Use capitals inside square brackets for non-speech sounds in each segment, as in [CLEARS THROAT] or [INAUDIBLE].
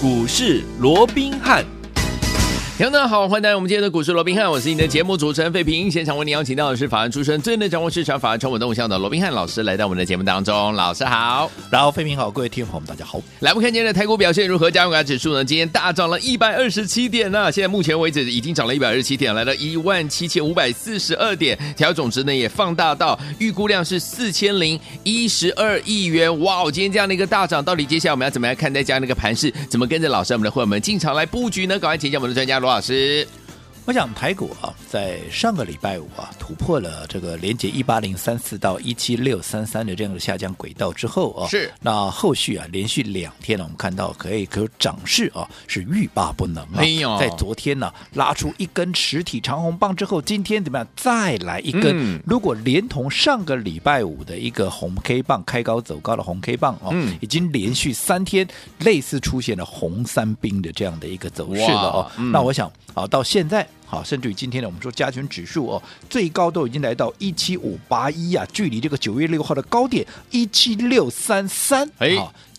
股市罗宾汉。听众好，欢迎来到我们今天的股市罗宾汉，我是你的节目主持人费平。现场为您邀请到的是法案出身、最能掌握市场法案传闻动向的罗宾汉老师，来到我们的节目当中。老师好，然后费平好，各位听众朋友们大家好。来，我们看今天的台股表现如何？加权指数呢？今天大涨了一百二十七点呢、现在目前为止已经涨了一百二十七点，来到一万七千五百四十二点，调总值呢也放大到预估量是四千零一十二亿元。哇哦，今天这样的一个大涨，到底接下来我们要怎么样看待这样的一个盘势？怎么跟着老师我们的会员们进场来布局呢？赶快请教我们的专家罗老师。我想台股啊，在上个礼拜五啊，突破了这个连接一八零三四到一七六三三的这样的下降轨道之后啊，是那后续啊，连续两天呢，我们看到可以可涨势啊，是欲罢不能啊。哎呦，在昨天呢，拉出一根实体长红棒之后，今天怎么样？再来一根。嗯、如果连同上个礼拜五的一个红 K 棒开高走高的红 K 棒哦，嗯、已经连续三天类似出现了红三兵的这样的一个走势了哦。嗯、那我想啊，到现在。好，甚至于今天呢，我们说加权指数哦，最高都已经来到一七五八一啊，距离这个九月六号的高点一七六三三，哎，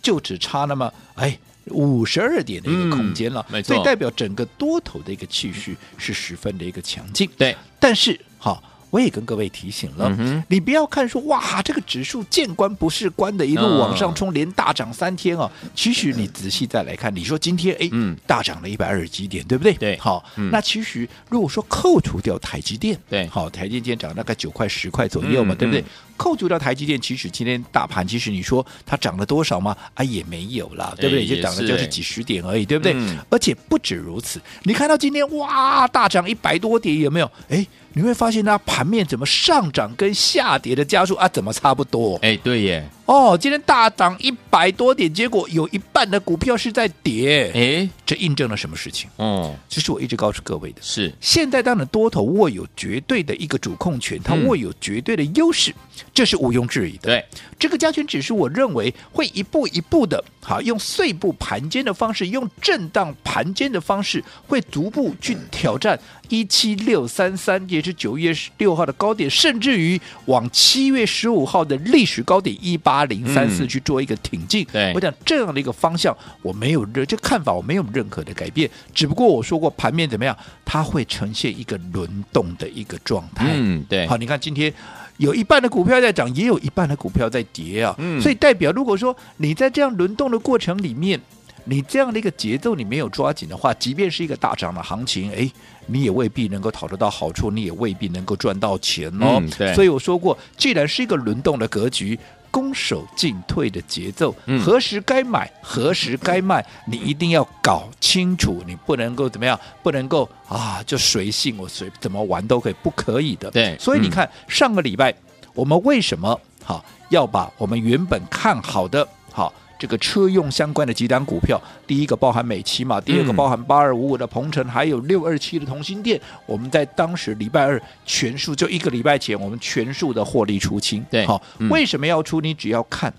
就只差那么哎五十二点的一个空间了，嗯、没错，所以代表整个多头的一个气势是十分的一个强劲。对，但是好。我也跟各位提醒了，嗯、你不要看说哇，这个指数见关不是关的，一路往上冲，连大涨三天啊。其实你仔细再来看，你说今天哎，嗯、大涨了一百二十几点，对不对？对，好，嗯、那其实如果说扣除掉台积电，对，好，台积电涨大概九块十块左右嘛，嗯、对不对？扣除掉台积电，其实今天大盘其实你说它涨了多少吗？啊，也没有啦，对不对？就涨了就是几十点而已，对不对？嗯、而且不止如此，你看到今天哇，大涨一百多点，有没有？哎。你会发现它盘面怎么上涨跟下跌的加速啊，怎么差不多？哎，对耶。哦，今天大涨一百多点，结果有一半的股票是在跌。哎，这印证了什么事情？哦，这是我一直告诉各位的是，现在当然多头握有绝对的一个主控权，它握有绝对的优势，嗯、这是毋庸置疑的。对，这个加权指数，我认为会一步一步的，好用碎步盘间的方式，用震荡盘间的方式，会逐步去挑战一七六三三，也是九月六号的高点，甚至于往七月十五号的历史高点一八。八零三四去做一个挺进，对我讲这样的一个方向，我没有任这看法，我没有任何的改变。只不过我说过，盘面怎么样，它会呈现一个轮动的一个状态。嗯，对。好，你看今天有一半的股票在涨，也有一半的股票在跌啊。嗯，所以代表如果说你在这样轮动的过程里面，你这样的一个节奏你没有抓紧的话，即便是一个大涨的行情，哎，你也未必能够讨得到好处，你也未必能够赚到钱哦。嗯，所以我说过，既然是一个轮动的格局。攻守进退的节奏，何时该买，何时该卖，你一定要搞清楚。你不能够怎么样，不能够啊，就随性，我随怎么玩都可以，不可以的。对，所以你看，嗯、上个礼拜我们为什么好要把我们原本看好的好？这个车用相关的几档股票，第一个包含美琪嘛，第二个包含八二五五的鹏程，还有六二七的同心店。我们在当时礼拜二全数就一个礼拜前，我们全数的获利出清。对，好，嗯、为什么要出？你只要看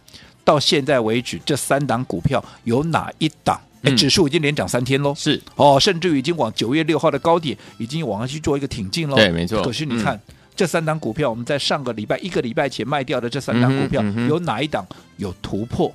到现在为止，这三档股票有哪一档？指数已经连涨三天喽。是哦，甚至于已经往九月六号的高点已经往上去做一个挺进喽。对，没错。可是你看、嗯、这三档股票，我们在上个礼拜一个礼拜前卖掉的这三档股票，嗯嗯、有哪一档有突破？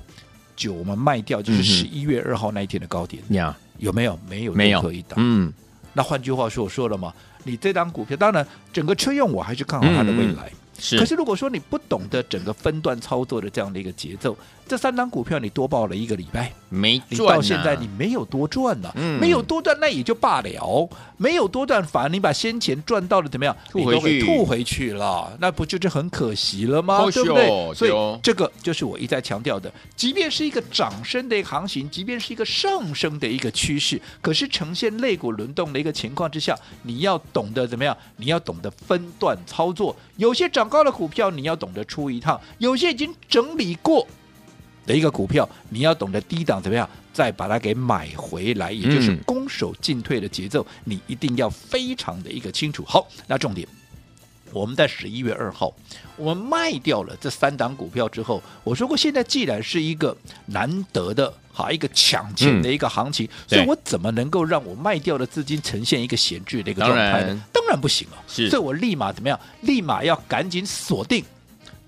九，我们卖掉就是十一月二号那一天的高点，嗯、有没有？没有，没有可以打。嗯，那换句话说，我说了嘛，你这张股票，当然整个车用我还是看好它的未来。嗯是，可是如果说你不懂得整个分段操作的这样的一个节奏，这三档股票你多报了一个礼拜，没赚、啊，你到现在你没有多赚呢、啊，嗯、没有多赚那也就罢了，没有多赚反而你把先前赚到的怎么样，吐回去，你都给吐回去了，那不就是很可惜了吗？对不对？所以这个就。是我一再强调的，即便是一个涨升的一个行情，即便是一个上升的一个趋势，可是呈现肋骨轮动的一个情况之下，你要懂得怎么样？你要懂得分段操作，有些涨高的股票你要懂得出一趟，有些已经整理过的一个股票，你要懂得低档怎么样，再把它给买回来，也就是攻守进退的节奏，嗯、你一定要非常的一个清楚。好，那重点，我们在十一月二号，我们卖掉了这三档股票之后，我说过，现在既然是一个难得的。好一个抢钱的一个行情，嗯、所以我怎么能够让我卖掉的资金呈现一个闲置的一个状态呢？当然，当然不行啊。所以我立马怎么样？立马要赶紧锁定，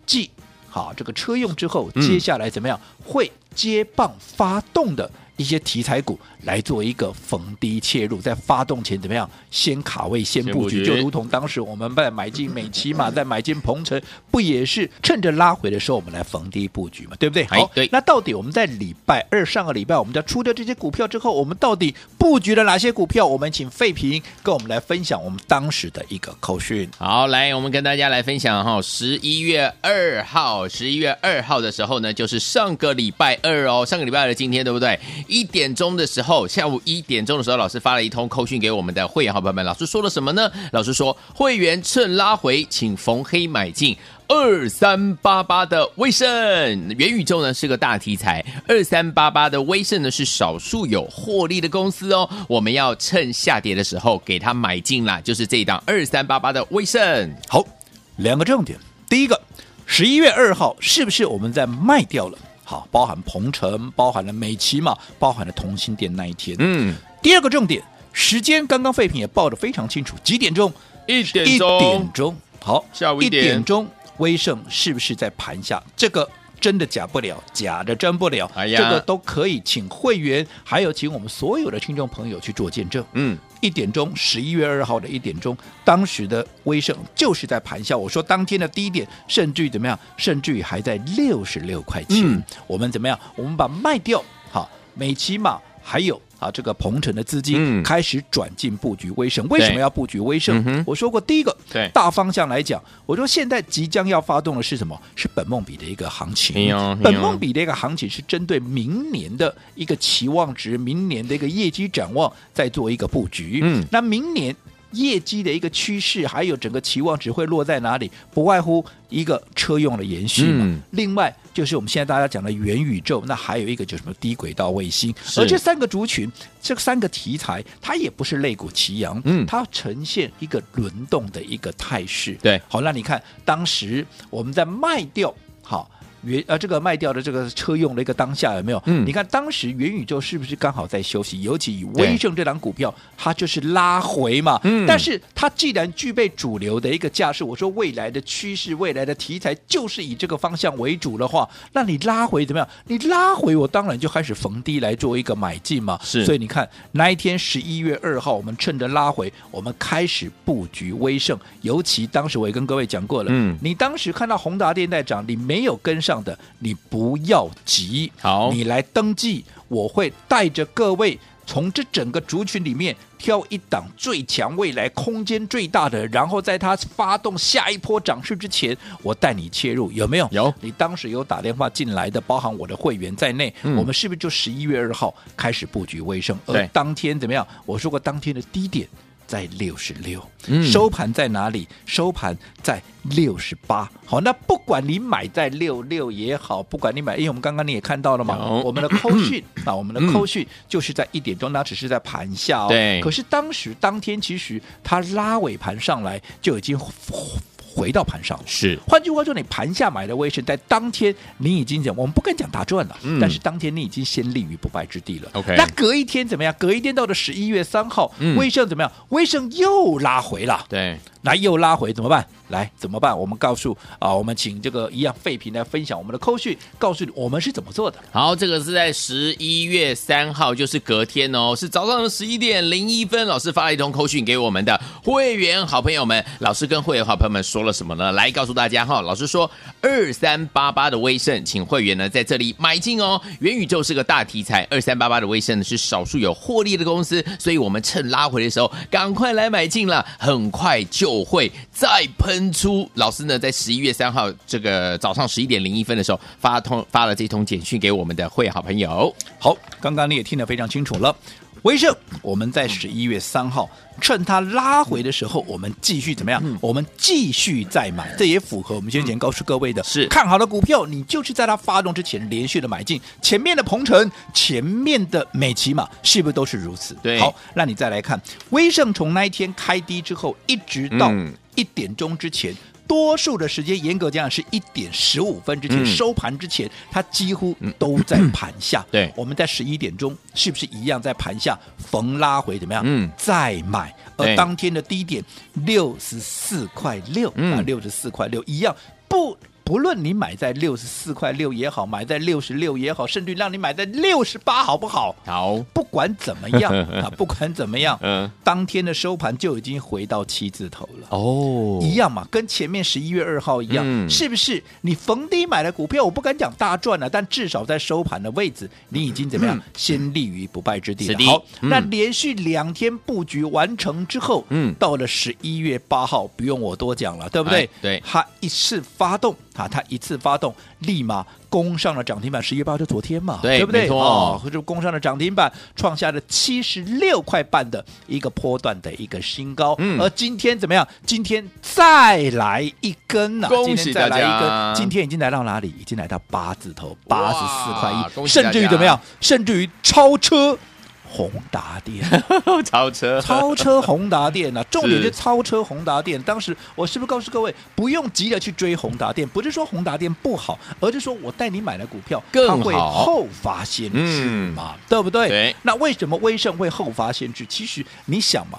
继好这个车用之后，接下来怎么样？嗯、会接棒发动的一些题材股来做一个逢低切入，在发动前怎么样？先卡位，先布局，就如同当时我们在买进美琪嘛，[LAUGHS] 在买进鹏程，不也是趁着拉回的时候，我们来逢低布局嘛？对不对？好，对。那到底我们在礼拜二上个礼拜，我们在出掉这些股票之后，我们到底布局了哪些股票？我们请费平跟我们来分享我们当时的一个口讯。好，来，我们跟大家来分享哈，十一月二号，十一月二号的时候呢，就是上个礼拜二哦，上个礼拜二的今天，对不对？一点钟的时候，下午一点钟的时候，老师发了一通扣讯给我们的会员好朋友们。老师说了什么呢？老师说，会员趁拉回，请逢黑买进二三八八的威盛元宇宙呢，是个大题材。二三八八的威盛呢，是少数有获利的公司哦。我们要趁下跌的时候给它买进啦，就是这一档二三八八的威盛。好，两个重点，第一个，十一月二号是不是我们在卖掉了？好，包含鹏程，包含了美琪嘛，包含了同心店那一天。嗯，第二个重点，时间刚刚废品也报的非常清楚，几点钟？一点钟。一点钟。好，下午一点，一点钟，威盛是不是在盘下？这个。真的假不了，假的真不了，哎呀，这个都可以请会员，还有请我们所有的听众朋友去做见证。嗯，一点钟，十一月二号的一点钟，当时的威盛就是在盘下。我说当天的低点，甚至于怎么样，甚至于还在六十六块钱。嗯，我们怎么样？我们把卖掉，好，美琪玛还有。啊，这个鹏程的资金开始转进布局威盛，嗯，为什么要布局威盛？嗯？我说过，第一个，对大方向来讲，我说现在即将要发动的是什么？是本梦比的一个行情。本梦比的一个行情是针对明年的一个期望值，明年的一个业绩展望，在做一个布局。嗯，那明年。业绩的一个趋势，还有整个期望值会落在哪里？不外乎一个车用的延续嘛。嗯、另外就是我们现在大家讲的元宇宙，那还有一个就是什么低轨道卫星。而这三个族群，这三个题材，它也不是肋骨齐扬，嗯，它呈现一个轮动的一个态势。对，好，那你看当时我们在卖掉，好。元呃，这个卖掉的这个车用的一个当下有没有？嗯，你看当时元宇宙是不是刚好在休息？尤其以威盛这档股票，它就是拉回嘛。嗯，但是它既然具备主流的一个架势，我说未来的趋势、未来的题材就是以这个方向为主的话，那你拉回怎么样？你拉回，我当然就开始逢低来做一个买进嘛。是，所以你看那一天十一月二号，我们趁着拉回，我们开始布局威盛。尤其当时我也跟各位讲过了，嗯，你当时看到宏达电在涨，你没有跟上。的，你不要急，好，你来登记，我会带着各位从这整个族群里面挑一档最强、未来空间最大的，然后在它发动下一波涨势之前，我带你切入，有没有？有，你当时有打电话进来的，包含我的会员在内，嗯、我们是不是就十一月二号开始布局卫生？而当天怎么样？我说过当天的低点。在六十六，收盘在哪里？收盘在六十八。好，那不管你买在六六也好，不管你买，因为我们刚刚你也看到了嘛，我们的扣讯 [CLEARS THROAT] 啊，我们的扣讯就是在一点钟，那只是在盘下哦。对。可是当时当天其实它拉尾盘上来就已经。回到盘上是，换句话说，你盘下买的威盛，在当天你已经讲，我们不跟你讲大赚了，嗯，但是当天你已经先立于不败之地了。OK，那隔一天怎么样？隔一天到了十一月三号，嗯，威盛怎么样？威盛又拉回了，对。来又拉回怎么办？来怎么办？我们告诉啊，我们请这个一样废品来分享我们的扣讯，告诉你我们是怎么做的。好，这个是在十一月三号，就是隔天哦，是早上的十一点零一分，老师发了一通扣讯给我们的会员好朋友们。老师跟会员好朋友们说了什么呢？来告诉大家哈，老师说二三八八的威盛，请会员呢在这里买进哦。元宇宙是个大题材，二三八八的威盛呢是少数有获利的公司，所以我们趁拉回的时候赶快来买进了，很快就。我会再喷出，老师呢在十一月三号这个早上十一点零一分的时候发通发了这通简讯给我们的会好朋友。好，刚刚你也听得非常清楚了。威盛，我们在十一月三号趁它拉回的时候，我们继续怎么样？嗯、我们继续再买，这也符合我们先前告诉各位的，是看好的股票，你就是在它发动之前连续的买进。前面的鹏程，前面的美琪玛，是不是都是如此？对。好，那你再来看威盛，从那一天开低之后，一直到一点钟之前。嗯多数的时间，严格讲是一点十五分之前、嗯、收盘之前，它几乎都在盘下。嗯、对，我们在十一点钟是不是一样在盘下逢拉回怎么样？嗯，再买。而当天的低点六十四块六啊，六十四块六一样不。不论你买在六十四块六也好，买在六十六也好，甚至让你买在六十八，好不好？好，不管怎么样 [LAUGHS] 啊，不管怎么样，嗯，当天的收盘就已经回到七字头了。哦，一样嘛，跟前面十一月二号一样，嗯、是不是？你逢低买的股票，我不敢讲大赚了、啊，但至少在收盘的位置，你已经怎么样？嗯、先立于不败之地了。好，嗯、那连续两天布局完成之后，嗯，到了十一月八号，不用我多讲了，对不对？哎、对，它一次发动。啊，它一次发动，立马攻上了涨停板，十一月八号就昨天嘛，对，对不对？哦，就攻上了涨停板，创下了七十六块半的一个波段的一个新高。嗯，而今天怎么样？今天再来一根呢、啊？恭喜大家！今天再来一根，今天已经来到哪里？已经来到八字头，八十四块一，甚至于怎么样？甚至于超车。宏达电 [LAUGHS] 超车，超车宏达电呐，重点是超车宏达电。当时我是不是告诉各位，不用急着去追宏达电？不是说宏达电不好，而是说我带你买的股票更会后发先至嘛，嗯、对不对？对。那为什么威盛会后发先至？其实你想嘛，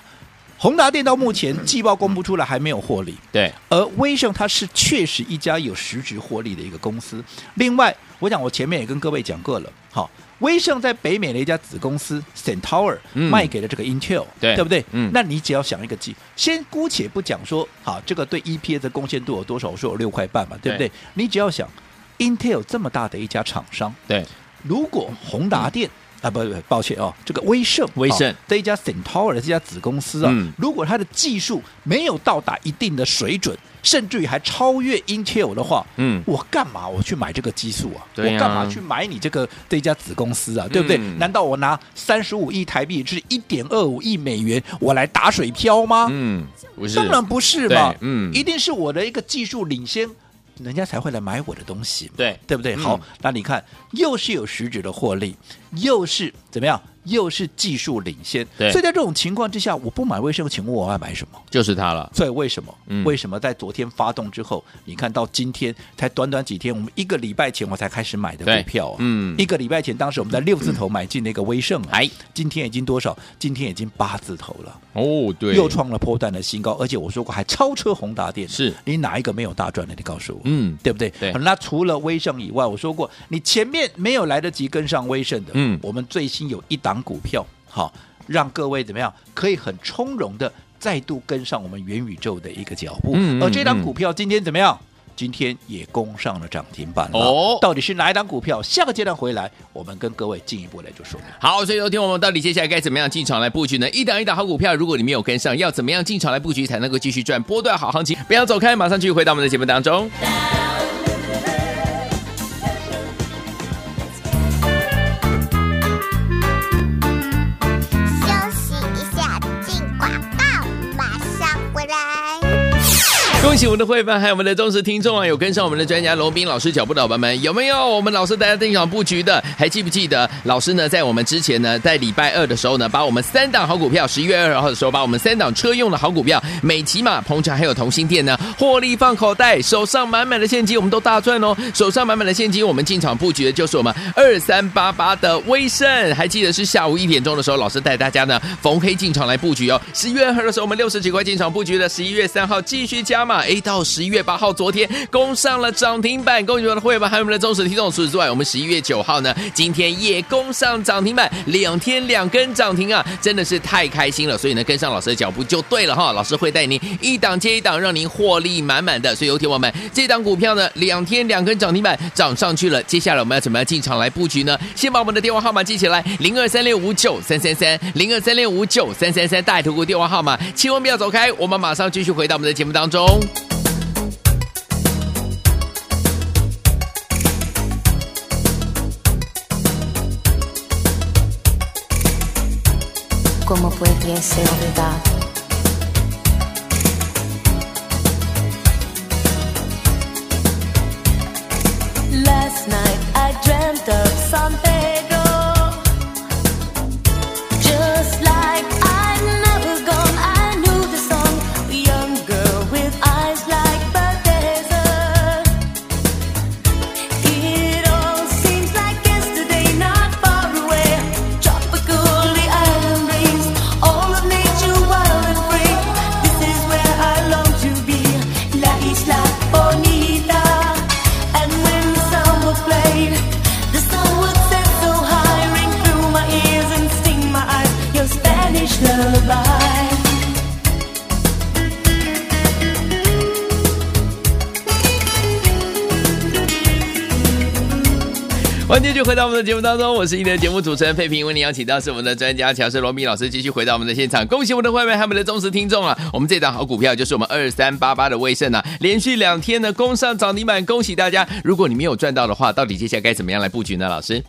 宏达电到目前季报公布出来还没有获利，对。而威盛它是确实一家有实质获利的一个公司。另外，我想我前面也跟各位讲过了，好。威盛在北美的一家子公司 Centaur 卖给了这个 Intel，对对不对？嗯，那你只要想一个计，先姑且不讲说，好，这个对 EPS 的贡献度有多少？我说有六块半嘛，对不对？你只要想 Intel 这么大的一家厂商，对，如果宏达电啊，不不，抱歉哦，这个威盛，威盛这一家 Centaur 的这家子公司啊，如果它的技术没有到达一定的水准。甚至于还超越 Intel 的话，嗯，我干嘛我去买这个技术啊？啊，我干嘛去买你这个这家子公司啊？对不对？嗯，难道我拿三十五亿台币，就是一点二五亿美元，我来打水漂吗？嗯，不是，当然不是嘛。嗯，一定是我的一个技术领先，人家才会来买我的东西。对，对不对？好，嗯，那你看，又是有实质的获利，又是怎么样？又是技术领先，对所以在这种情况之下，我不买威盛，请问我要买什么？就是它了。所以为什么？嗯、为什么在昨天发动之后，你看到今天才短短几天，我们一个礼拜前我才开始买的股票啊，嗯，一个礼拜前当时我们在六字头买进那个威盛，哎、嗯，今天已经多少？今天已经八字头了。哦，对，又创了波段的新高，而且我说过还超车宏达电，是你哪一个没有大赚的？你告诉我，嗯，对不对？对。那除了威盛以外，我说过你前面没有来得及跟上威盛的，嗯，我们最新有一档股票。好，让各位怎么样可以很从容的再度跟上我们元宇宙的一个脚步。嗯，而这档股票今天怎么样？今天也攻上了涨停板了。哦，到底是哪一档股票？下个阶段回来，我们跟各位进一步来就说明。好，所以昨天我们到底接下来该怎么样进场来布局呢？一档一档好股票，如果你没有跟上，要怎么样进场来布局才能够继续赚波段好行情？不要走开，马上继续回到我们的节目当中。恭喜我们的会员，还有我们的忠实听众啊！有跟上我们的专家罗宾老师脚步的伙伴们，有没有？我们老师大家进场布局的，还记不记得？老师呢，在我们之前呢，在礼拜二的时候呢，把我们三档好股票，十一月二号的时候，把我们三档车用的好股票，美琪玛、鹏程还有同心电呢，获利放口袋，手上满满的现金，我们都大赚哦！手上满满的现金，我们进场布局的就是我们二三八八的威盛，还记得是下午一点钟的时候，老师带大家呢逢黑进场来布局哦。十一月二号的时候，我们六十几块进场布局的，十一月三号继续加码。A 到十一月八号，昨天攻上了涨停板，恭喜我们的会员们，还有我们的忠实听众。除此之外，我们十一月九号呢，今天也攻上涨停板，两天两根涨停啊，真的是太开心了。所以呢，跟上老师的脚步就对了哈，老师会带您一档接一档，让您获利满满的。所以有听我们这档股票呢，两天两根涨停板涨上去了，接下来我们要怎么样进场来布局呢？先把我们的电话号码记起来，零二三六五九三三三，零二三六五九三三三，大爱投顾电话号码，千万不要走开，我们马上继续回到我们的节目当中。Como puede ser olvidado? 节目当中，我是你的节目主持人费平，为你邀请到是我们的专家乔氏罗密老师，继续回到我们的现场。恭喜我们的会员还有我们的忠实听众啊！我们这档好股票就是我们二三八八的威盛啊，连续两天呢攻上涨停板，恭喜大家！如果你没有赚到的话，到底接下来该怎么样来布局呢？老师？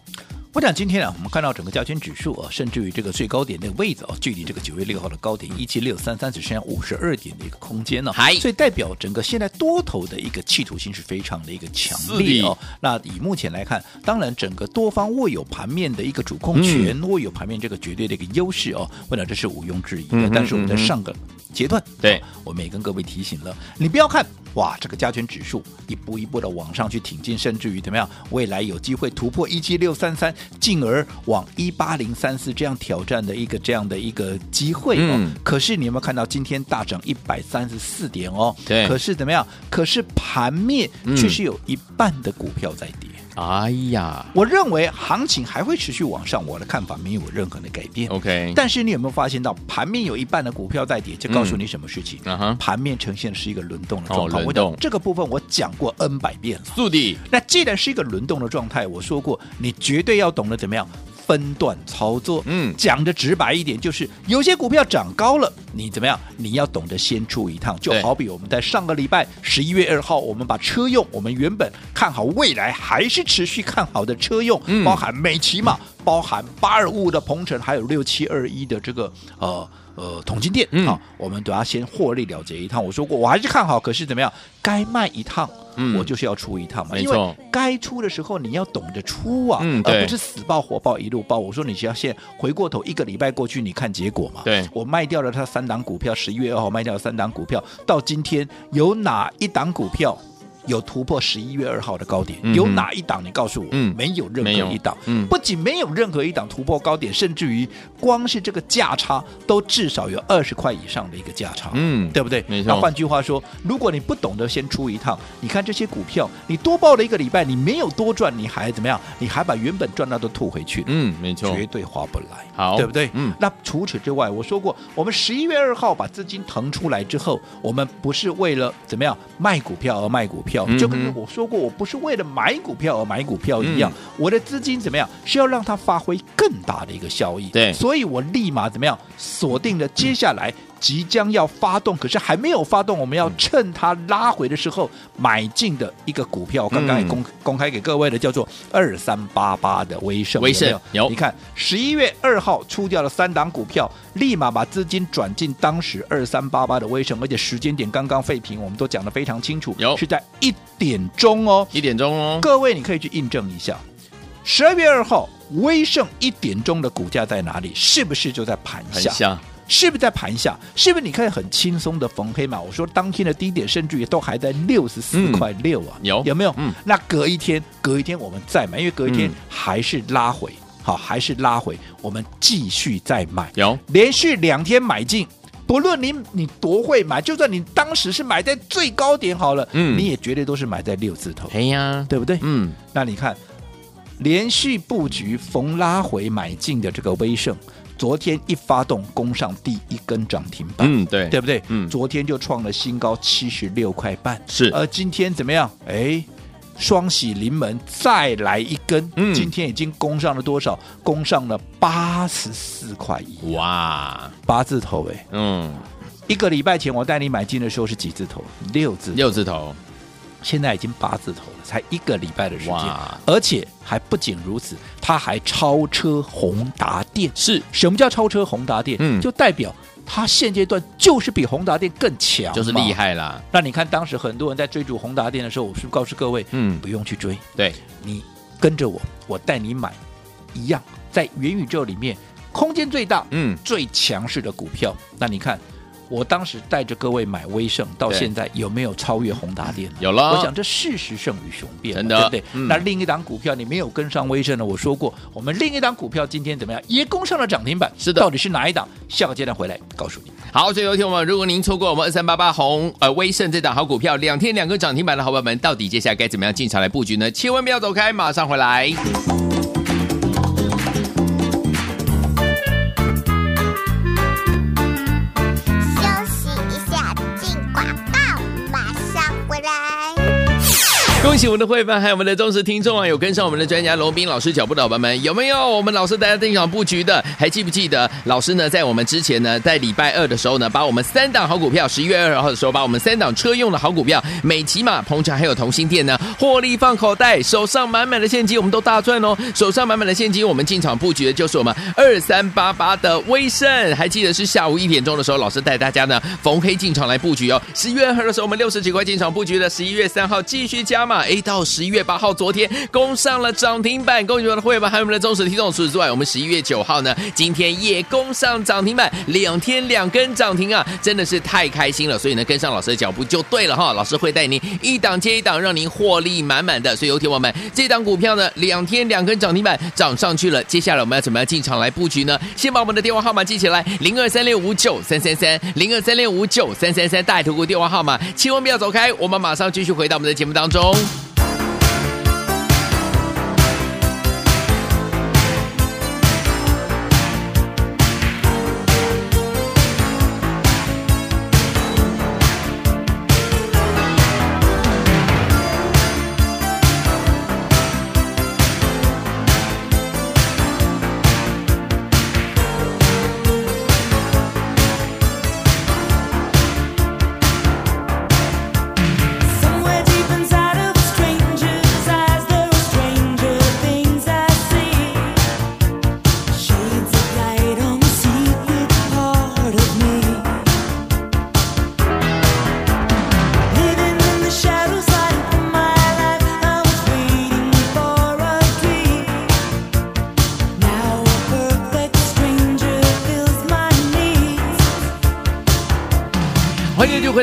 我想今天啊，我们看到整个加权指数啊，甚至于这个最高点的位置啊，距离这个九月六号的高点一七六三三只剩下五十二点的一个空间呢、啊，所以代表整个现在多头的一个企图心是非常的一个强烈哦。那以目前来看，当然整个多方握有盘面的一个主控权，嗯、握有盘面这个绝对的一个优势哦。我想这是毋庸置疑的。嗯、但是我们在上个阶段，对、哦，我们也跟各位提醒了，你不要看。哇，这个加权指数一步一步的往上去挺进，甚至于怎么样？未来有机会突破一七六三三，进而往一八零三四这样挑战的一个这样的一个机会哦。嗯、可是你有没有看到今天大涨一百三十四点哦？对。可是怎么样？可是盘面却是有一半的股票在跌。哎呀，我认为行情还会持续往上，我的看法没有任何的改变。OK，但是你有没有发现到盘面有一半的股票在跌？就告诉你什么事情？盘面呈现的是一个轮动的状况。轮动这个部分我讲过 N 百遍了。速递，那既然是一个轮动的状态，我说过，你绝对要懂得怎么样。分段操作，嗯，讲的直白一点，就是有些股票涨高了，你怎么样？你要懂得先出一趟，就好比我们在上个礼拜十一月二号，我们把车用，我们原本看好未来还是持续看好的车用，嗯、包含美琪嘛，包含八二五的鹏程，还有六七二一的这个呃。呃，统金店啊，嗯、我们都要先获利了结一趟。我说过，我还是看好，可是怎么样？该卖一趟，嗯、我就是要出一趟嘛。因为该出的时候你要懂得出啊，嗯、而不是死抱活抱一路抱。我说你只要先回过头，一个礼拜过去，你看结果嘛。对，我卖掉了他三档股票，十一月二号卖掉了三档股票，到今天有哪一档股票？有突破十一月二号的高点，嗯、有哪一档？你告诉我，嗯、没有任何一档。嗯、不仅没有任何一档突破高点，甚至于光是这个价差都至少有二十块以上的一个价差，嗯，对不对？那换句话说，如果你不懂得先出一趟，你看这些股票，你多报了一个礼拜，你没有多赚，你还怎么样？你还把原本赚到都吐回去，嗯，没错，绝对划不来，好，对不对？嗯。那除此之外，我说过，我们十一月二号把资金腾出来之后，我们不是为了怎么样卖股票而卖股票。就跟我说过，我不是为了买股票而买股票一样，嗯、我的资金怎么样是要让它发挥更大的一个效益。对，所以我立马怎么样锁定了接下来。即将要发动，可是还没有发动，我们要趁它拉回的时候买进的一个股票，刚刚也公公开给各位的，叫做二三八八的威盛。威盛有，你看十一月二号出掉了三档股票，立马把资金转进当时二三八八的威盛，而且时间点刚刚废品，我们都讲得非常清楚，有是在一点钟哦，一点钟哦，各位你可以去印证一下，十二月二号威盛一点钟的股价在哪里？是不是就在盘下？是不是在盘下？是不是你可以很轻松的逢黑嘛？我说当天的低点甚至于都还在六十四块六啊，有有没有？嗯，那隔一天，隔一天我们再买，因为隔一天还是拉回，好，还是拉回，我们继续再买。有连续两天买进，不论你你多会买，就算你当时是买在最高点好了，嗯，你也绝对都是买在六字头。哎呀，对不对？嗯，那你看连续布局逢拉回买进的这个威盛。昨天一发动，攻上第一根涨停板，嗯，对，对不对？嗯，昨天就创了新高，七十六块半，是。而今天怎么样？哎，双喜临门，再来一根，嗯，今天已经攻上了多少？攻上了八十四块一，哇，八字头哎，嗯，一个礼拜前我带你买进的时候是几字头？六字，六字头。现在已经八字头了，才一个礼拜的时间，而且还不仅如此，它还超车宏达电。是什么叫超车宏达电？嗯，就代表它现阶段就是比宏达电更强，就是厉害啦。那你看当时很多人在追逐宏达电的时候，我是不是告诉各位，嗯，不用去追，对，你跟着我，我带你买一样，在元宇宙里面空间最大、嗯，最强势的股票。那你看。我当时带着各位买威盛，到现在有没有超越宏达电？有了。我想这事实胜于雄辩，真的，对不对？嗯、那另一档股票你没有跟上威盛呢？我说过，我们另一档股票今天怎么样？也攻上了涨停板。是的，到底是哪一档？下个阶段回来告诉你。好，最后一天我们，如果您错过我们二三八八红呃威盛这档好股票，两天两个涨停板的好朋友们，到底接下来该怎么样进场来布局呢？千万不要走开，马上回来。喜我们的会员还有我们的忠实听众啊！有跟上我们的专家罗宾老师脚步的伙伴们，有没有？我们老师带大家进场布局的，还记不记得？老师呢，在我们之前呢，在礼拜二的时候呢，把我们三档好股票，十一月二号的时候，把我们三档车用的好股票，美琪玛、鹏程还有同心电呢，获利放口袋，手上满满的现金，我们都大赚哦！手上满满的现金，我们进场布局的就是我们二三八八的威盛，还记得是下午一点钟的时候，老师带大家呢逢黑进场来布局哦。十一月二号的时候，我们六十几块进场布局的，十一月三号继续加码。A 到十一月八号，昨天攻上了涨停板，恭喜我们的会员们，还有我们的忠实听众。除此之外，我们十一月九号呢，今天也攻上涨停板，两天两根涨停啊，真的是太开心了。所以呢，跟上老师的脚步就对了哈，老师会带您一档接一档，让您获利满满的。所以有听我们这档股票呢，两天两根涨停板涨上去了，接下来我们要怎么样进场来布局呢？先把我们的电话号码记起来，零二三六五九三三三，零二三六五九三三三，大图股电话号码，千万不要走开，我们马上继续回到我们的节目当中。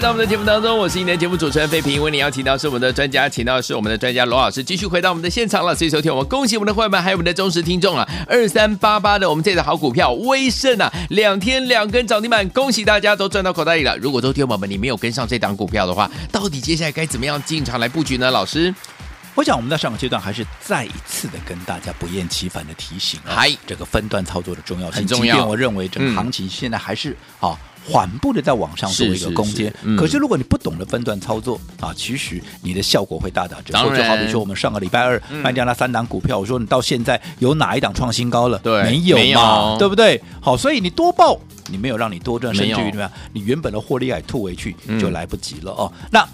到我们的节目当中，我是你的节目主持人费平。为你邀请到是我们的专家，请到是我们的专家罗老师，继续回到我们的现场了。所以收听我们恭喜我们的会员，还有我们的忠实听众啊，二三八八的我们这的好股票威盛啊，两天两根涨停板，恭喜大家都赚到口袋里了。如果说听众朋友们你没有跟上这档股票的话，到底接下来该怎么样进场来布局呢？老师，我想我们在上个阶段还是再一次的跟大家不厌其烦的提醒啊，嗨，这个分段操作的重要性，很重要。我认为整个行情现在还是啊。缓步的在往上做一个攻坚，嗯、可是如果你不懂得分段操作啊，其实你的效果会大打折扣。就好比说我们上个礼拜二卖掉那三档股票，嗯、我说你到现在有哪一档创新高了？对，没有嘛，有对不对？好，所以你多报，你没有让你多赚，甚至于怎么样？你原本的获利还吐回去就来不及了哦。嗯、那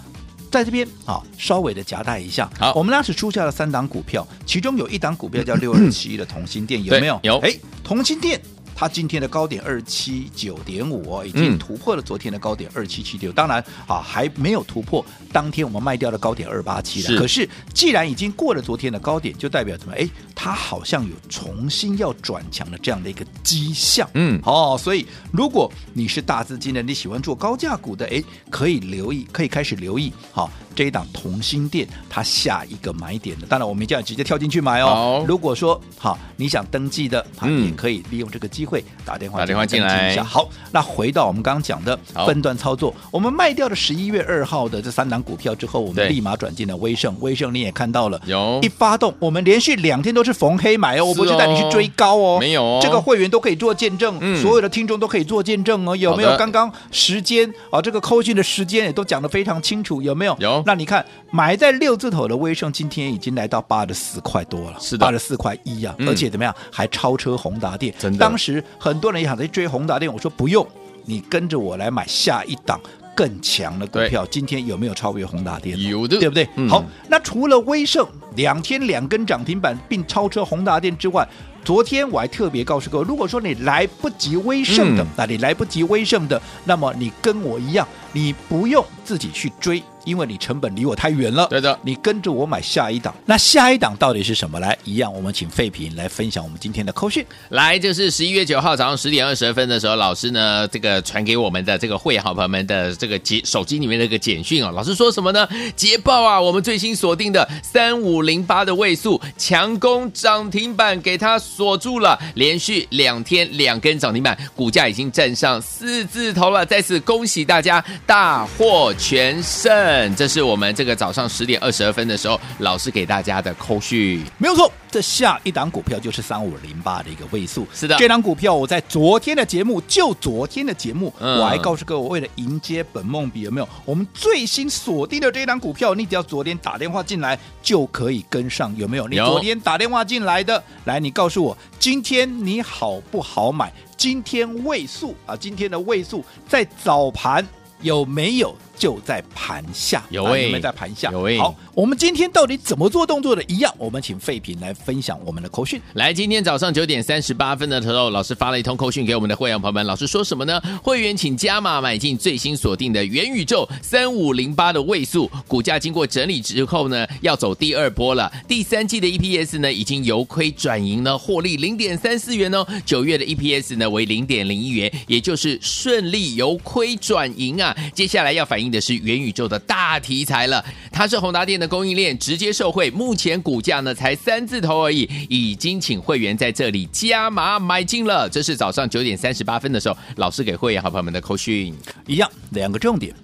在这边啊，稍微的夹带一下，好，我们当时出下了三档股票，其中有一档股票叫六二七一的同心店，有没有？有，哎，同心电。它今天的高点二七九点五哦，已经突破了昨天的高点二七七六。当然啊，还没有突破当天我们卖掉的高点二八七了。可是既然已经过了昨天的高点，就代表什么？哎，它好像有重新要转强的这样的一个迹象。嗯，哦，所以如果你是大资金的，你喜欢做高价股的，哎，可以留意，可以开始留意。好，这一档同心店它下一个买点的。当然，我们这样直接跳进去买哦。如果说好，你想登记的，啊，也可以利用这个机会。会打电话打电话进来一下。好，那回到我们刚刚讲的分段操作，我们卖掉了十一月二号的这三档股票之后，我们立马转进了威盛。威盛你也看到了，有一发动，我们连续两天都是逢黑买哦，我不是带你去追高哦，没有，这个会员都可以做见证，所有的听众都可以做见证哦，有没有？刚刚时间啊，这个扣讯的时间也都讲得非常清楚，有没有？有。那你看买在六字头的威盛，今天已经来到八十四块多了，是八十四块一啊，而且怎么样，还超车宏达电，真的，当时。很多人也想在追宏达电，我说不用，你跟着我来买下一档更强的股票。今天有没有超越宏达电？有的，对不对？嗯、好，那除了威盛两天两根涨停板并超车宏达电之外，昨天我还特别告诉各位，如果说你来不及威胜的，嗯、那你来不及威胜的，那么你跟我一样，你不用自己去追。因为你成本离我太远了，对的，你跟着我买下一档，那下一档到底是什么？来，一样，我们请废品来分享我们今天的扣讯。来，就是十一月九号早上十点二十二分的时候，老师呢这个传给我们的这个会员好朋友们的这个简手机里面的一个简讯啊，老师说什么呢？捷报啊，我们最新锁定的三五零八的位数强攻涨停板，给它锁住了，连续两天两根涨停板，股价已经站上四字头了，再次恭喜大家大获全胜。这是我们这个早上十点二十二分的时候，老师给大家的扣序，没有错。这下一档股票就是三五零八的一个位数。是的，这档股票我在昨天的节目，就昨天的节目，嗯、我还告诉各位，为了迎接本梦比，有没有？我们最新锁定的这档股票，你只要昨天打电话进来就可以跟上，有没有？你昨天打电话进来的，来，你告诉我，今天你好不好买？今天位数啊，今天的位数在早盘有没有？就在盘下，有位、啊、没在盘下，有位。好，我们今天到底怎么做动作的？一样，我们请废品来分享我们的口讯。来，今天早上九点三十八分的时候，老师发了一通口讯给我们的会员朋友们。老师说什么呢？会员请加码买进最新锁定的元宇宙三五零八的位数，股价经过整理之后呢，要走第二波了。第三季的 EPS 呢，已经由亏转盈呢，获利零点三四元哦。九月的 EPS 呢为零点零一元，也就是顺利由亏转盈啊。接下来要反映。的是元宇宙的大题材了，它是宏达电的供应链直接受惠，目前股价呢才三字头而已，已经请会员在这里加码买进了。这是早上九点三十八分的时候，老师给会员好朋友们的口讯，一样两个重点。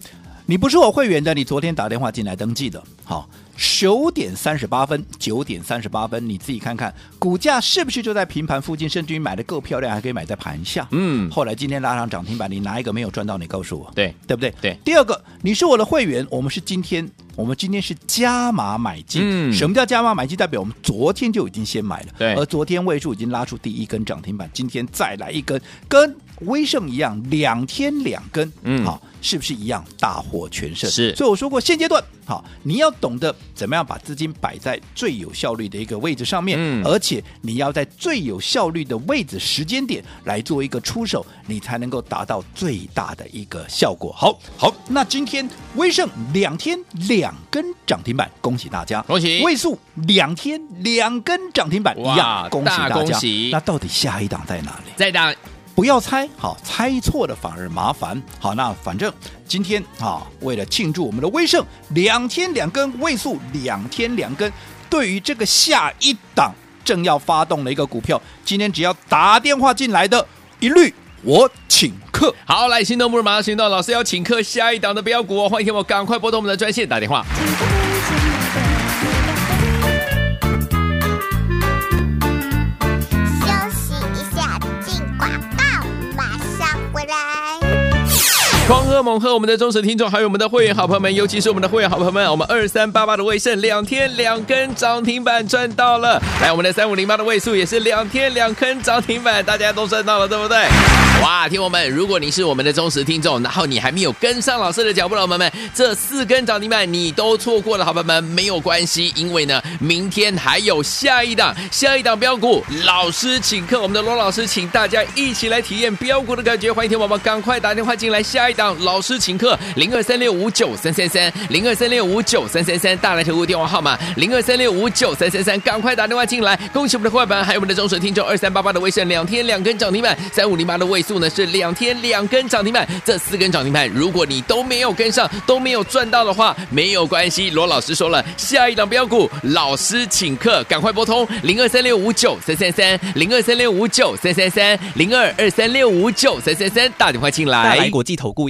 你不是我会员的，你昨天打电话进来登记的，好。九点三十八分，九点三十八分，你自己看看，股价是不是就在平盘附近？甚至于买的够漂亮，还可以买在盘下。嗯，后来今天拉上涨停板，你哪一个没有赚到？你告诉我，对对不对？对。第二个，你是我的会员，我们是今天，我们今天是加码买进。嗯，什么叫加码买进？代表我们昨天就已经先买了。对。而昨天位数已经拉出第一根涨停板，今天再来一根，跟威盛一样，两天两根。嗯，好。是不是一样大获全胜？是，所以我说过，现阶段好，你要懂得怎么样把资金摆在最有效率的一个位置上面，嗯，而且你要在最有效率的位置、时间点来做一个出手，你才能够达到最大的一个效果。好，好，那今天威盛两天两根涨停板，恭喜大家，恭喜！位数两天两根涨停板一样，恭喜大家。恭喜！那到底下一档在哪里？在哪？不要猜，好，猜错了反而麻烦。好，那反正今天啊，为了庆祝我们的威盛两天两根位数，两天两根，对于这个下一档正要发动的一个股票，今天只要打电话进来的，一律我请客。好，来，心动不如马上行动，老师要请客下一档的标股哦，欢迎我赶快拨通我们的专线打电话。狂贺猛喝我们的忠实听众，还有我们的会员好朋友们，尤其是我们的会员好朋友们，我们二三八八的卫盛两天两根涨停板赚到了，来我们的三五零八的位数也是两天两根涨停板，大家都赚到了，对不对？哇，听友们，如果你是我们的忠实听众，然后你还没有跟上老师的脚步，老朋友们，这四根涨停板你都错过了，好朋友们没有关系，因为呢，明天还有下一档下一档标股，老师请客，我们的罗老师请大家一起来体验标股的感觉，欢迎听友们赶快打电话进来，下一档。老师请客，零二三六五九三三三，零二三六五九三三三，大来投顾电话号码零二三六五九三三三，赶快打电话进来，恭喜我们的快板，还有我们的忠实听众二三八八的威盛两天两根涨停板，三五零八的位数呢是两天两根涨停板，这四根涨停板，如果你都没有跟上，都没有赚到的话，没有关系，罗老师说了，下一档标股，老师请客，赶快拨通零二三六五九三三三，零二三六五九三三三，零二二三六五九三三三，打电话进来，来国际投顾。